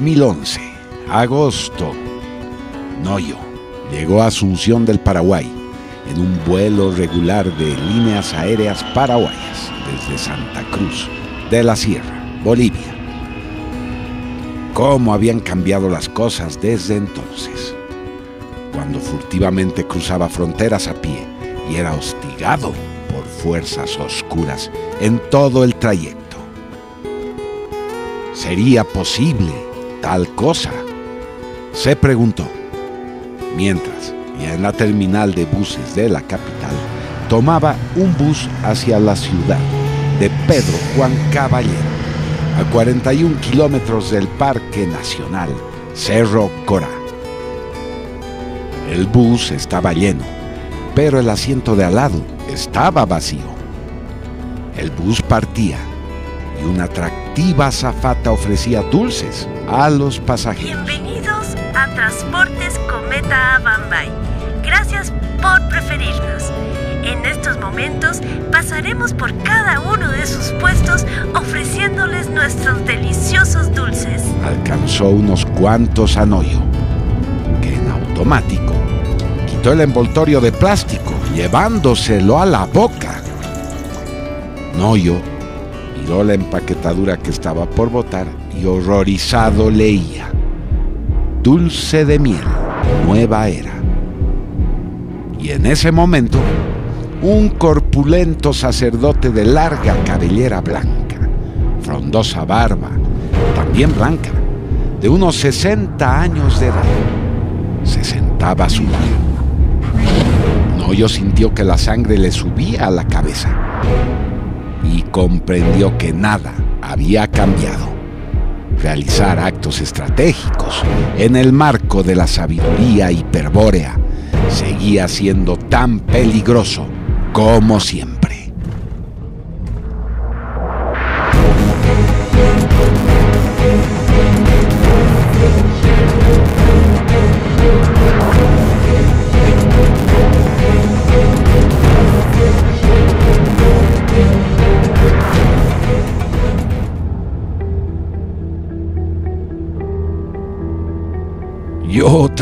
...2011... ...agosto... Noyo... ...llegó a Asunción del Paraguay... ...en un vuelo regular de líneas aéreas paraguayas... ...desde Santa Cruz... ...de la Sierra... ...Bolivia... ¿Cómo habían cambiado las cosas desde entonces? Cuando furtivamente cruzaba fronteras a pie... ...y era hostigado por fuerzas oscuras... ...en todo el trayecto ¿Sería posible tal cosa? Se preguntó. Mientras, ya en la terminal de buses de la capital, tomaba un bus hacia la ciudad de Pedro Juan Caballero, a 41 kilómetros del Parque Nacional Cerro Corá. El bus estaba lleno, pero el asiento de al lado estaba vacío. El bus partía y una atractiva azafata ofrecía dulces a los pasajeros. Bienvenidos a Transportes Cometa Bambay. Gracias por preferirnos. En estos momentos pasaremos por cada uno de sus puestos ofreciéndoles nuestros deliciosos dulces. Alcanzó unos cuantos a Noyo, que en automático quitó el envoltorio de plástico, llevándoselo a la boca. Noyo miró la empaquetadura que estaba por botar y horrorizado leía. Dulce de miel, nueva era. Y en ese momento, un corpulento sacerdote de larga cabellera blanca, frondosa barba, también blanca, de unos 60 años de edad, se sentaba a su lado. Noyo sintió que la sangre le subía a la cabeza y comprendió que nada había cambiado. Realizar actos estratégicos en el marco de la sabiduría hiperbórea seguía siendo tan peligroso como siempre.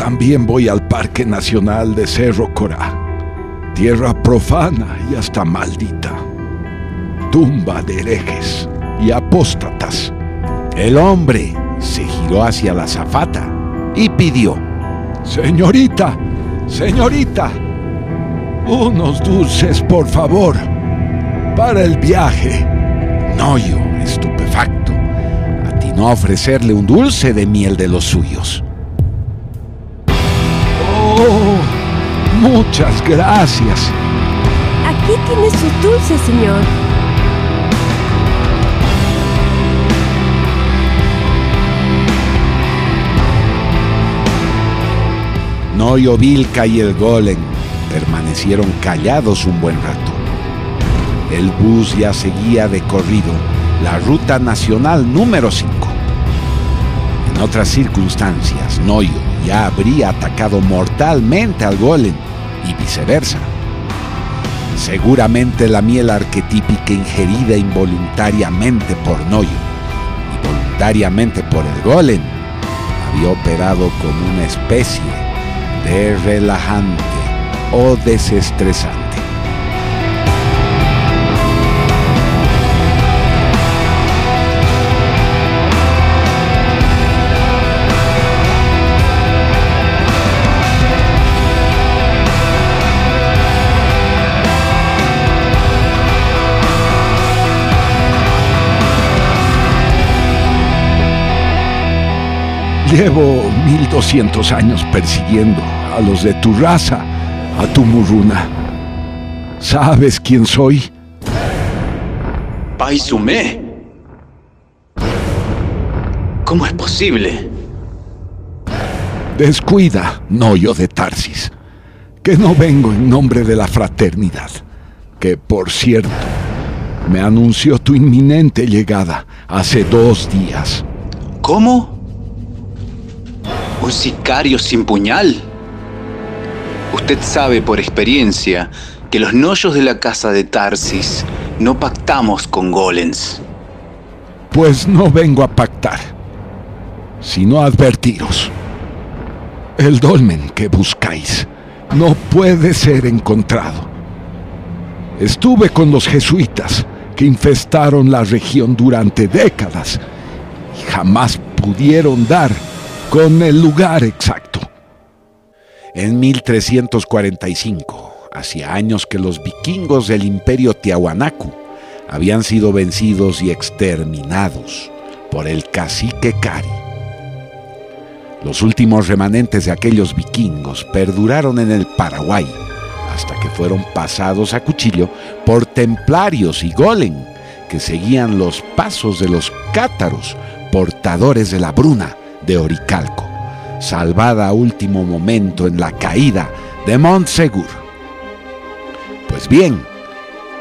También voy al Parque Nacional de Cerro Corá, tierra profana y hasta maldita, tumba de herejes y apóstatas. El hombre se giró hacia la zafata y pidió, Señorita, señorita, unos dulces por favor, para el viaje. No yo, estupefacto, atinó a ofrecerle un dulce de miel de los suyos. Oh, muchas gracias. Aquí tiene sus dulces, señor. Noyo Vilca y el Golem permanecieron callados un buen rato. El bus ya seguía de corrido la ruta nacional número 5. En otras circunstancias, Noyo ya habría atacado mortalmente al golem y viceversa. Seguramente la miel arquetípica ingerida involuntariamente por Noyo y voluntariamente por el golem había operado como una especie de relajante o desestresante. Llevo 1200 años persiguiendo a los de tu raza, a tu muruna. ¿Sabes quién soy? Paisume. ¿Cómo es posible? Descuida, Noyo de Tarsis, que no vengo en nombre de la fraternidad, que por cierto me anunció tu inminente llegada hace dos días. ¿Cómo? ¿Un sicario sin puñal? Usted sabe por experiencia que los noyos de la casa de Tarsis no pactamos con golems. Pues no vengo a pactar, sino a advertiros. El dolmen que buscáis no puede ser encontrado. Estuve con los jesuitas que infestaron la región durante décadas y jamás pudieron dar con el lugar exacto. En 1345, hacía años que los vikingos del imperio Tiahuanacu habían sido vencidos y exterminados por el cacique Kari. Los últimos remanentes de aquellos vikingos perduraron en el Paraguay hasta que fueron pasados a cuchillo por templarios y golem que seguían los pasos de los cátaros portadores de la bruna de Oricalco, salvada a último momento en la caída de Montsegur. Pues bien,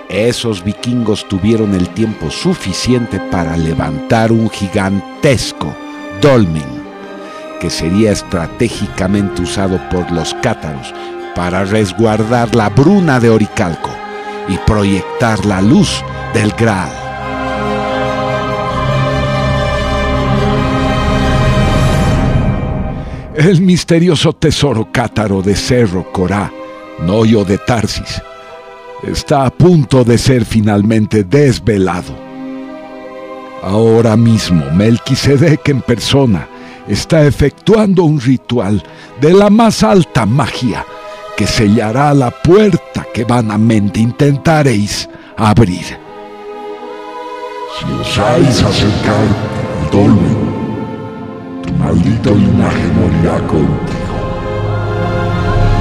esos vikingos tuvieron el tiempo suficiente para levantar un gigantesco dolmen que sería estratégicamente usado por los cátaros para resguardar la bruna de Oricalco y proyectar la luz del Graal. El misterioso tesoro cátaro de Cerro Corá, Noyo de Tarsis, está a punto de ser finalmente desvelado. Ahora mismo Melquisedec en persona está efectuando un ritual de la más alta magia que sellará la puerta que vanamente intentaréis abrir. Si osáis acercar el maldito linaje morirá contigo.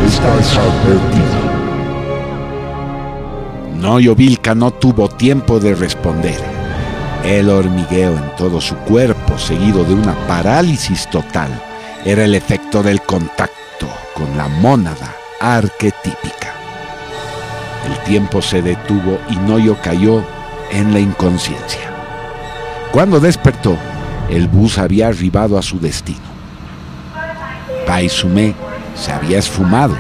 Estás advertido. Noyo Vilca no tuvo tiempo de responder. El hormigueo en todo su cuerpo, seguido de una parálisis total, era el efecto del contacto con la mónada arquetípica. El tiempo se detuvo y Noyo cayó en la inconsciencia. Cuando despertó, el bus había arribado a su destino. Paisumé se había esfumado.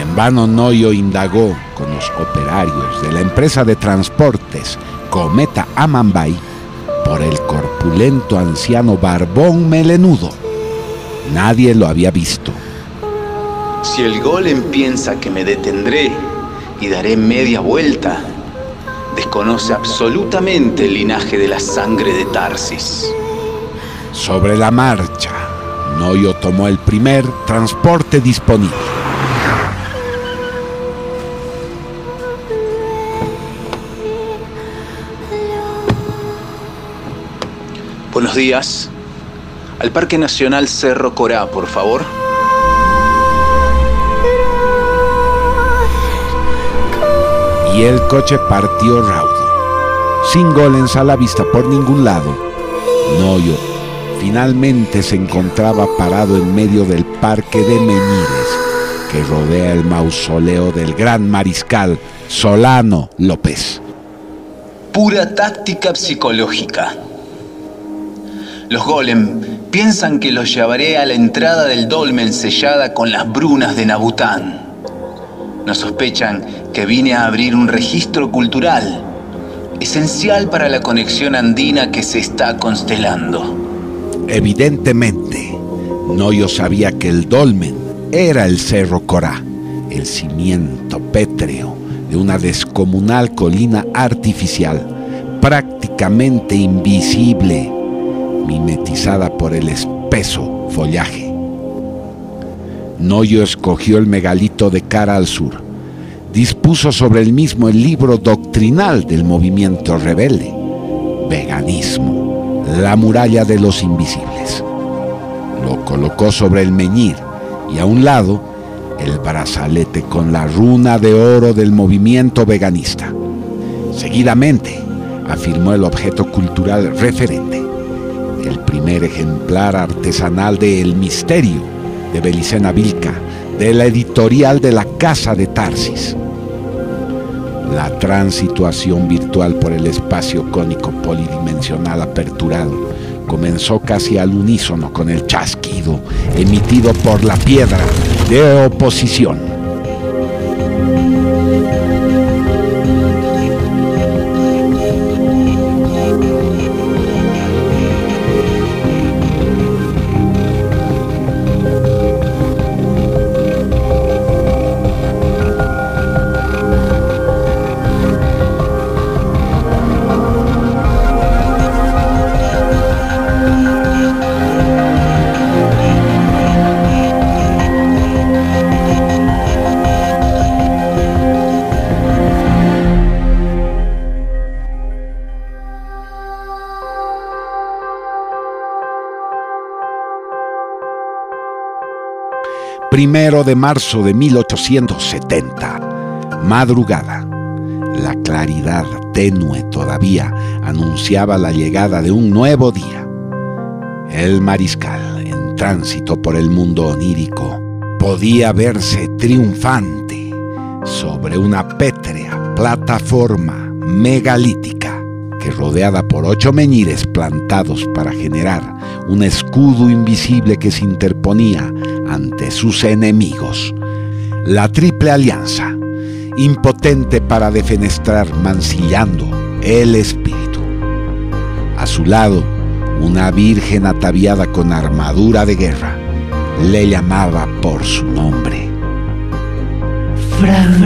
En vano Noyo indagó con los operarios de la empresa de transportes Cometa Amambay por el corpulento anciano barbón melenudo. Nadie lo había visto. Si el golem piensa que me detendré y daré media vuelta, desconoce absolutamente el linaje de la sangre de Tarsis. Sobre la marcha, Noyo tomó el primer transporte disponible. Buenos días. Al Parque Nacional Cerro Corá, por favor. Y el coche partió raudo, sin golems a la vista por ningún lado. Noyo finalmente se encontraba parado en medio del parque de Menires, que rodea el mausoleo del gran mariscal Solano López. Pura táctica psicológica. Los golem piensan que los llevaré a la entrada del dolmen sellada con las brunas de Nabután. No sospechan que vine a abrir un registro cultural, esencial para la conexión andina que se está constelando. Evidentemente, Noyo sabía que el dolmen era el Cerro Corá, el cimiento pétreo de una descomunal colina artificial, prácticamente invisible, mimetizada por el espeso follaje. Noyo escogió el megalito de cara al sur. Dispuso sobre el mismo el libro doctrinal del movimiento rebelde, Veganismo, la muralla de los invisibles. Lo colocó sobre el meñir y a un lado el brazalete con la runa de oro del movimiento veganista. Seguidamente afirmó el objeto cultural referente, el primer ejemplar artesanal de El Misterio de Belicena Vilca, de la editorial de la Casa de Tarsis. La transituación virtual por el espacio cónico polidimensional aperturado comenzó casi al unísono con el chasquido emitido por la piedra de oposición. Primero de marzo de 1870, madrugada. La claridad tenue todavía anunciaba la llegada de un nuevo día. El mariscal, en tránsito por el mundo onírico, podía verse triunfante sobre una pétrea plataforma megalítica que rodeada por ocho meñires plantados para generar un escudo invisible que se interponía ante sus enemigos. La Triple Alianza, impotente para defenestrar mancillando el espíritu. A su lado, una virgen ataviada con armadura de guerra le llamaba por su nombre. Francisco.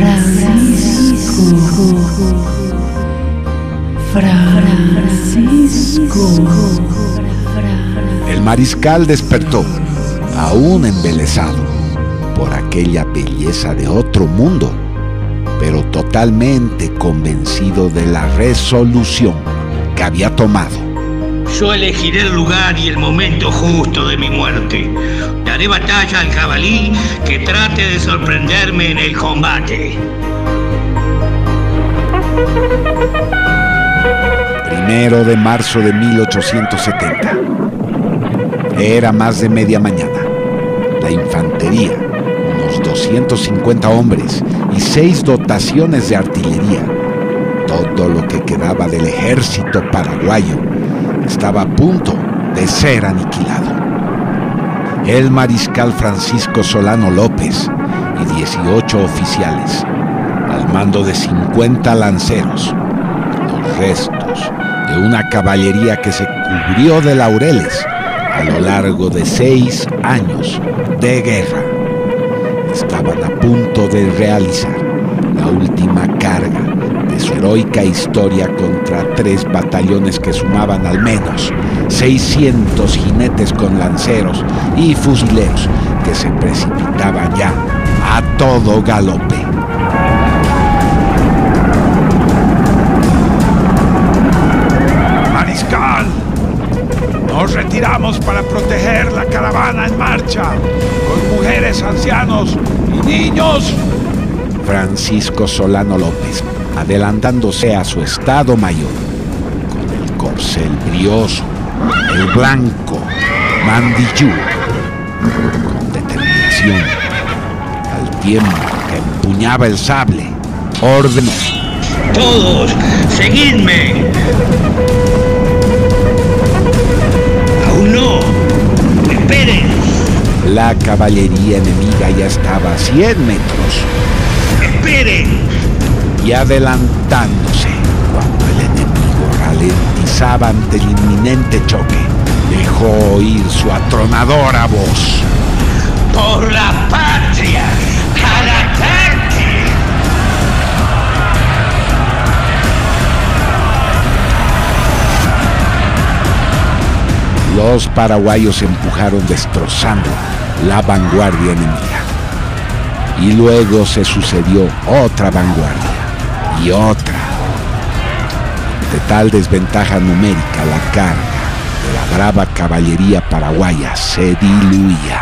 Francisco. El mariscal despertó aún embelesado por aquella belleza de otro mundo, pero totalmente convencido de la resolución que había tomado. Yo elegiré el lugar y el momento justo de mi muerte. Daré batalla al jabalí que trate de sorprenderme en el combate. Primero de marzo de 1870. Era más de media mañana. La infantería, unos 250 hombres y seis dotaciones de artillería, todo lo que quedaba del ejército paraguayo, estaba a punto de ser aniquilado. El mariscal Francisco Solano López y 18 oficiales, al mando de 50 lanceros, los restos de una caballería que se cubrió de laureles a lo largo de seis años de guerra. Estaban a punto de realizar la última carga de su heroica historia contra tres batallones que sumaban al menos 600 jinetes con lanceros y fusileros que se precipitaban ya a todo galope. Retiramos para proteger la caravana en marcha, con mujeres, ancianos y niños. Francisco Solano López, adelantándose a su estado mayor, con el corcel brioso, el blanco, mandillú, con determinación, al tiempo que empuñaba el sable, ordenó. Todos, seguidme. La caballería enemiga ya estaba a 100 metros ¡Espere! y adelantándose cuando el enemigo ralentizaba ante el inminente choque. Dejó oír su atronadora voz. ¡Por la patria! ¡Al ataque! Los paraguayos empujaron destrozando la vanguardia enemiga. Y luego se sucedió otra vanguardia y otra. De tal desventaja numérica la carga de la brava caballería paraguaya se diluía.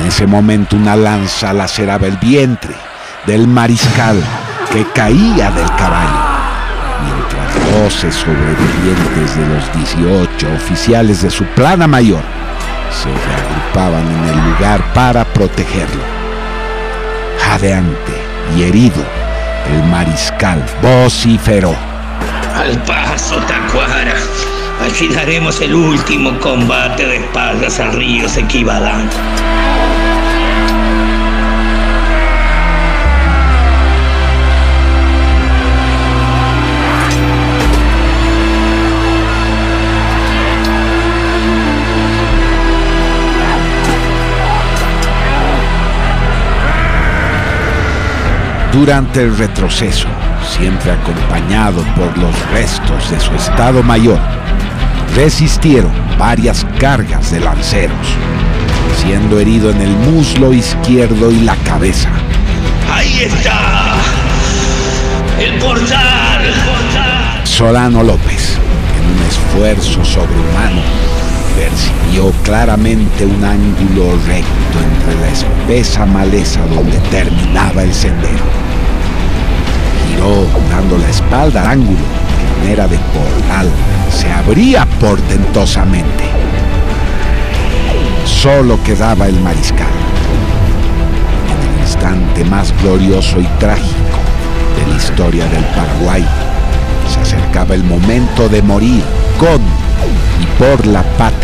En ese momento una lanza laceraba el vientre del mariscal que caía del caballo mientras 12 sobrevivientes de los 18 oficiales de su plana mayor se reagrupaban en el lugar para protegerlo. Jadeante y herido, el mariscal vociferó. Al paso, Tacuara. Aquí daremos el último combate de espaldas al río Sequibadán. Durante el retroceso, siempre acompañado por los restos de su estado mayor, resistieron varias cargas de lanceros, siendo herido en el muslo izquierdo y la cabeza. ¡Ahí está! ¡El portal! ¡El portal! Solano López, en un esfuerzo sobrehumano, percibió claramente un ángulo recto entre la espesa maleza donde terminaba el sendero. Giró dando la espalda al ángulo, en manera de portal se abría portentosamente. Solo quedaba el mariscal. En el instante más glorioso y trágico de la historia del Paraguay, se acercaba el momento de morir con y por la patria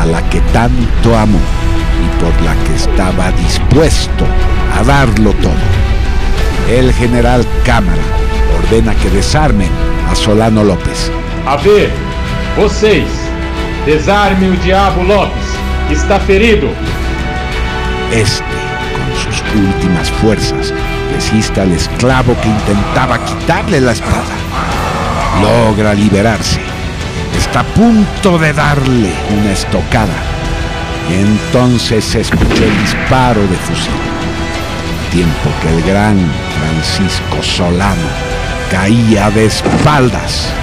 a la que tanto amó y por la que estaba dispuesto a darlo todo. El general Cámara ordena que desarmen a Solano López. A ver, vocês, desarme o Diabo Lopes. Está ferido. Este, con sus últimas fuerzas, resiste al esclavo que intentaba quitarle la espada. Logra liberarse. Está a punto de darle una estocada. Entonces se escuchó el disparo de fusil. Tiempo que el gran Francisco Solano caía de espaldas.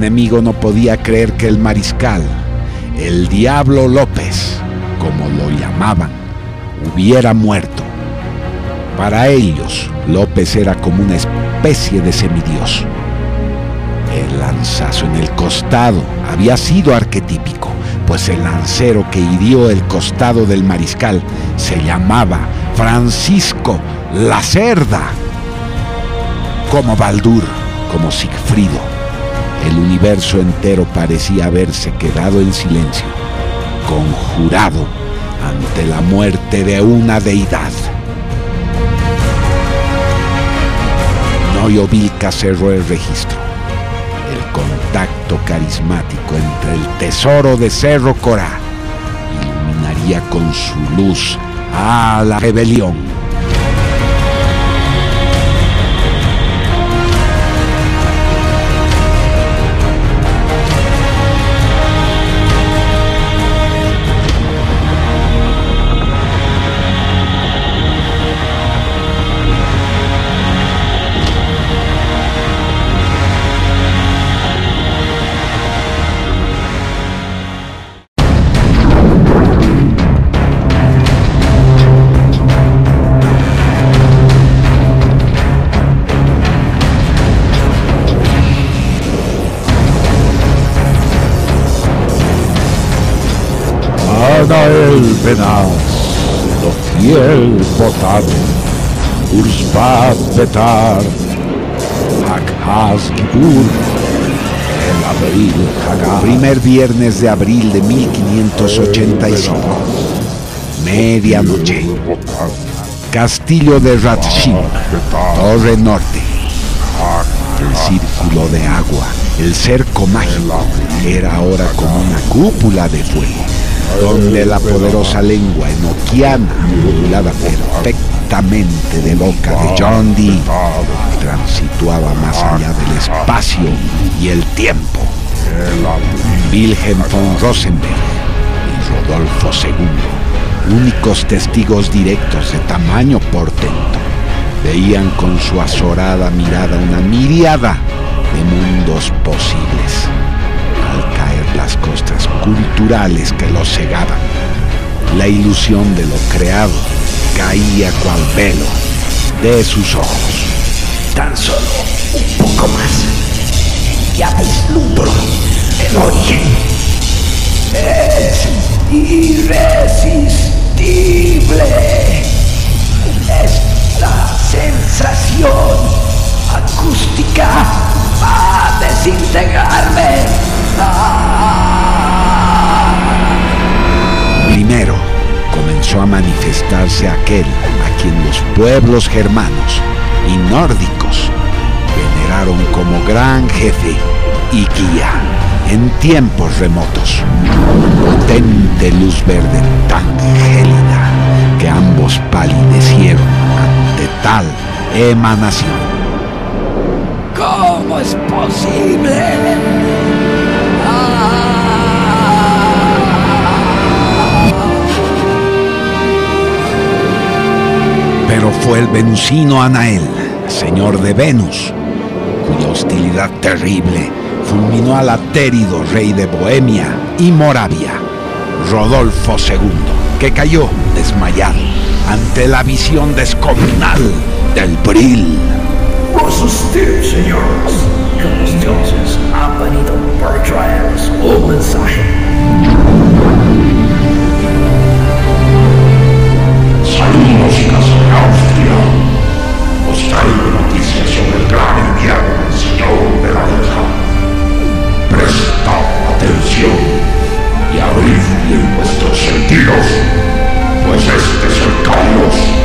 Enemigo no podía creer que el mariscal, el Diablo López, como lo llamaban, hubiera muerto. Para ellos, López era como una especie de semidios. El lanzazo en el costado había sido arquetípico, pues el lancero que hirió el costado del mariscal se llamaba Francisco la Cerda. Como Baldur, como Sigfrido, el universo entero parecía haberse quedado en silencio, conjurado ante la muerte de una deidad. Noyo Vilca cerró el registro. El contacto carismático entre el tesoro de Cerro Corá iluminaría con su luz a la rebelión. Hakhaz el abril Hagar, Primer viernes de abril de 1585. Medianoche. Castillo de Ratshim, Torre Norte. El círculo de agua, el cerco mágico, era ahora como una cúpula de fuego, donde la poderosa lengua enoquiana, modulada perfectamente de boca de John Dee, transituaba más allá del espacio y el tiempo. Wilhelm von Rosenberg y Rodolfo II, únicos testigos directos de tamaño portento, veían con su azorada mirada una miriada de mundos posibles, al caer las costas culturales que los cegaban. La ilusión de lo creado caía cual velo de sus ojos. Tan solo un poco más. Ya vislumbro el origen. Es irresistible. Esta sensación acústica a desintegrarme. Primero a manifestarse aquel a quien los pueblos germanos y nórdicos veneraron como gran jefe y guía en tiempos remotos. Potente luz verde tan gélida que ambos palidecieron ante tal emanación. ¿Cómo es posible? Pero fue el venusino Anael, señor de Venus, cuya hostilidad terrible fulminó al atérido rey de Bohemia y Moravia, Rodolfo II, que cayó desmayado ante la visión descomunal del Bril. Pues usted, señores, que los dioses han venido para un mensaje. Traigo noticias sobre el gran enviado del Señor de la Guerra. Prestad atención y abrid bien vuestros sentidos, pues este es el caos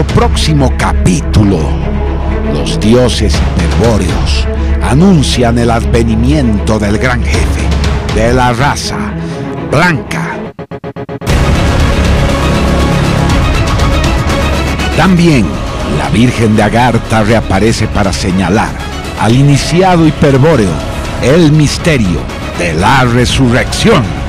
nuestro próximo capítulo, los dioses hiperbóreos anuncian el advenimiento del gran jefe de la raza blanca. También la Virgen de Agartha reaparece para señalar al iniciado hiperbóreo el misterio de la resurrección.